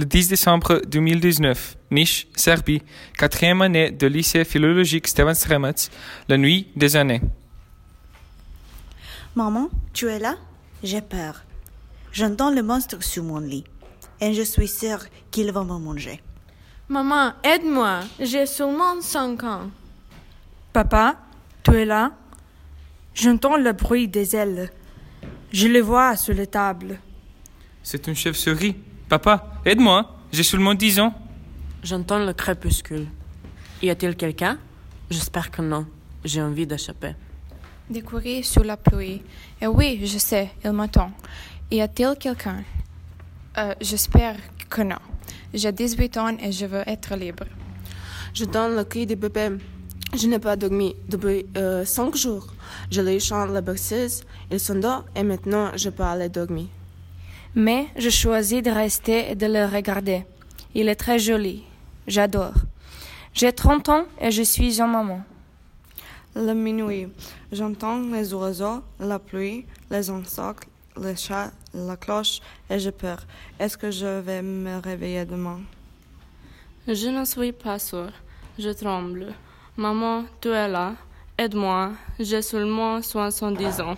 le 10 décembre 2019, Niš, Serbie, quatrième année de lycée philologique Stevan Sremac, la nuit des années. Maman, tu es là? J'ai peur. J'entends le monstre sur mon lit. Et je suis sûre qu'il va me manger. Maman, aide-moi. J'ai seulement 5 ans. Papa, tu es là? J'entends le bruit des ailes. Je les vois sur les tables. C'est une chauve-souris. Papa, aide-moi. J'ai seulement 10 ans. J'entends le crépuscule. Y a-t-il quelqu'un? J'espère que non. J'ai envie d'échapper. Des courriers sous la pluie. Et oui, je sais, il m'attend. Y a-t-il quelqu'un? Euh, J'espère que non. J'ai 18 ans et je veux être libre. Je donne le cri des bébés. Je n'ai pas dormi depuis euh, cinq jours. Je lui chante la berceuse, il s'endort et maintenant je peux aller dormir. Mais je choisis de rester et de le regarder. Il est très joli. J'adore. J'ai 30 ans et je suis une maman. Le minuit, j'entends les oiseaux, la pluie, les insectes, les chats, la cloche et j'ai peur. Est-ce que je vais me réveiller demain? Je ne suis pas sûre. Je tremble. Maman, tu es là. Aide-moi. J'ai seulement 70 ans.